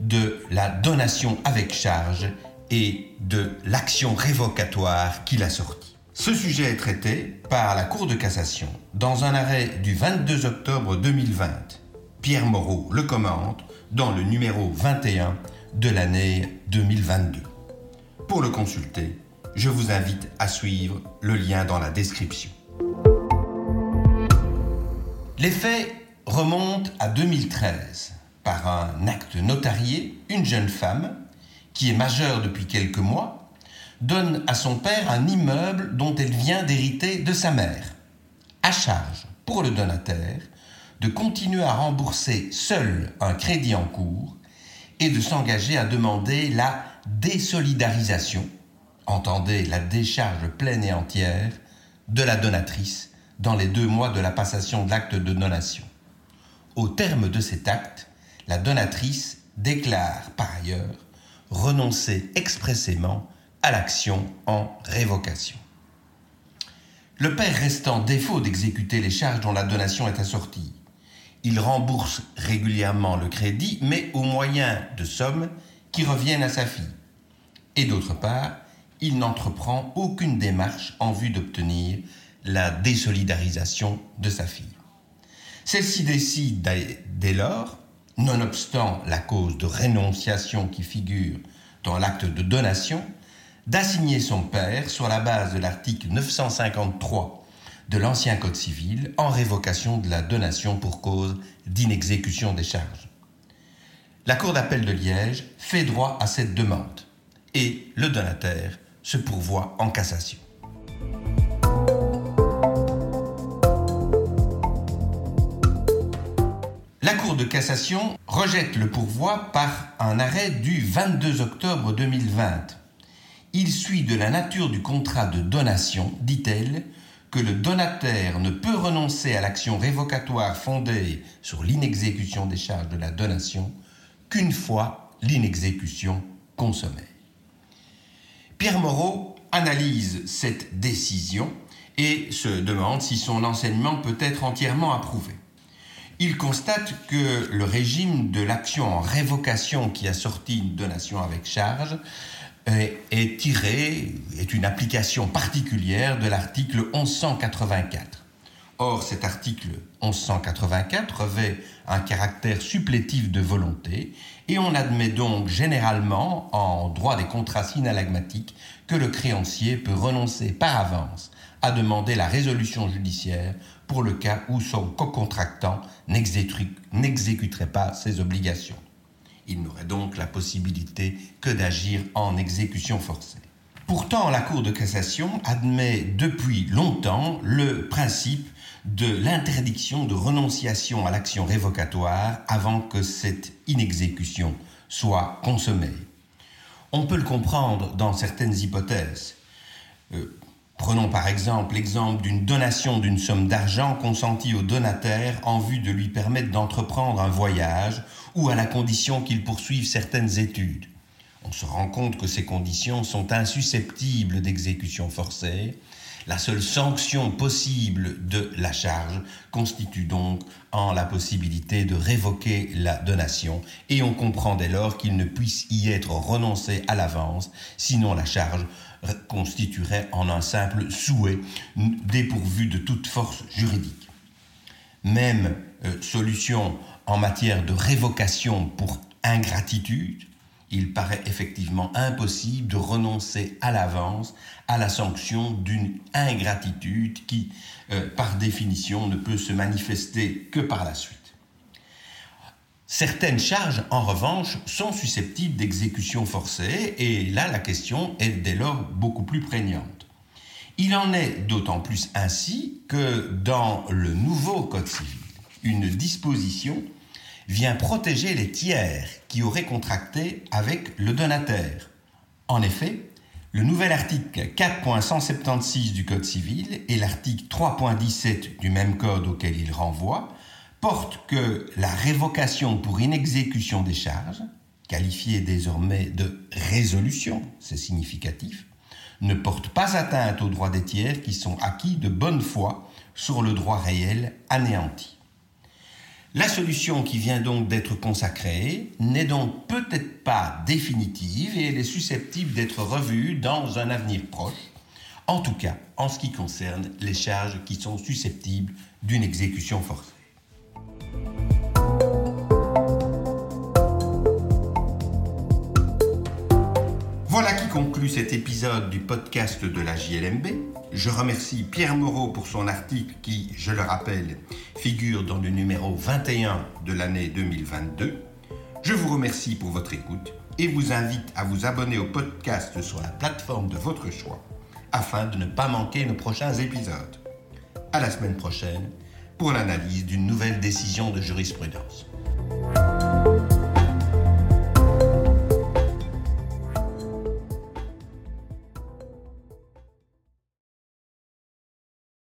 de la donation avec charge et de l'action révocatoire qu'il a sortie. Ce sujet est traité par la Cour de cassation dans un arrêt du 22 octobre 2020. Pierre Moreau le commente dans le numéro 21 de l'année 2022. Pour le consulter, je vous invite à suivre le lien dans la description. Les faits remontent à 2013 par un acte notarié, une jeune femme, qui est majeure depuis quelques mois, donne à son père un immeuble dont elle vient d'hériter de sa mère, à charge pour le donataire de continuer à rembourser seul un crédit en cours et de s'engager à demander la désolidarisation, entendez la décharge pleine et entière, de la donatrice dans les deux mois de la passation de l'acte de donation. Au terme de cet acte, la donatrice déclare par ailleurs renoncer expressément à l'action en révocation. Le père restant défaut d'exécuter les charges dont la donation est assortie. Il rembourse régulièrement le crédit, mais au moyen de sommes qui reviennent à sa fille. Et d'autre part, il n'entreprend aucune démarche en vue d'obtenir la désolidarisation de sa fille. Celle-ci décide dès lors nonobstant la cause de rénonciation qui figure dans l'acte de donation, d'assigner son père sur la base de l'article 953 de l'ancien Code civil en révocation de la donation pour cause d'inexécution des charges. La Cour d'appel de Liège fait droit à cette demande et le donataire se pourvoit en cassation. De cassation rejette le pourvoi par un arrêt du 22 octobre 2020. Il suit de la nature du contrat de donation, dit-elle, que le donataire ne peut renoncer à l'action révocatoire fondée sur l'inexécution des charges de la donation qu'une fois l'inexécution consommée. Pierre Moreau analyse cette décision et se demande si son enseignement peut être entièrement approuvé il constate que le régime de l'action en révocation qui a sorti une donation avec charge est tiré, est une application particulière de l'article 1184. Or, cet article 1184 revêt un caractère supplétif de volonté et on admet donc généralement en droit des contrats synalagmatiques que le créancier peut renoncer par avance à demander la résolution judiciaire pour le cas où son co-contractant n'exécuterait pas ses obligations. Il n'aurait donc la possibilité que d'agir en exécution forcée. Pourtant, la Cour de cassation admet depuis longtemps le principe de l'interdiction de renonciation à l'action révocatoire avant que cette inexécution soit consommée. On peut le comprendre dans certaines hypothèses. Euh, Prenons par exemple l'exemple d'une donation d'une somme d'argent consentie au donataire en vue de lui permettre d'entreprendre un voyage ou à la condition qu'il poursuive certaines études. On se rend compte que ces conditions sont insusceptibles d'exécution forcée. La seule sanction possible de la charge constitue donc en la possibilité de révoquer la donation et on comprend dès lors qu'il ne puisse y être renoncé à l'avance, sinon la charge constituerait en un simple souhait dépourvu de toute force juridique. Même euh, solution en matière de révocation pour ingratitude, il paraît effectivement impossible de renoncer à l'avance à la sanction d'une ingratitude qui, euh, par définition, ne peut se manifester que par la suite. Certaines charges, en revanche, sont susceptibles d'exécution forcée, et là la question est dès lors beaucoup plus prégnante. Il en est d'autant plus ainsi que dans le nouveau Code civil, une disposition vient protéger les tiers qui auraient contracté avec le donataire. En effet, le nouvel article 4.176 du Code civil et l'article 3.17 du même code auquel il renvoie portent que la révocation pour inexécution des charges, qualifiée désormais de résolution, c'est significatif, ne porte pas atteinte aux droits des tiers qui sont acquis de bonne foi sur le droit réel anéanti. La solution qui vient donc d'être consacrée n'est donc peut-être pas définitive et elle est susceptible d'être revue dans un avenir proche, en tout cas en ce qui concerne les charges qui sont susceptibles d'une exécution forcée. Voilà qui conclut cet épisode du podcast de la JLMB. Je remercie Pierre Moreau pour son article qui, je le rappelle, figure dans le numéro 21 de l'année 2022. Je vous remercie pour votre écoute et vous invite à vous abonner au podcast sur la plateforme de votre choix afin de ne pas manquer nos prochains épisodes. À la semaine prochaine pour l'analyse d'une nouvelle décision de jurisprudence.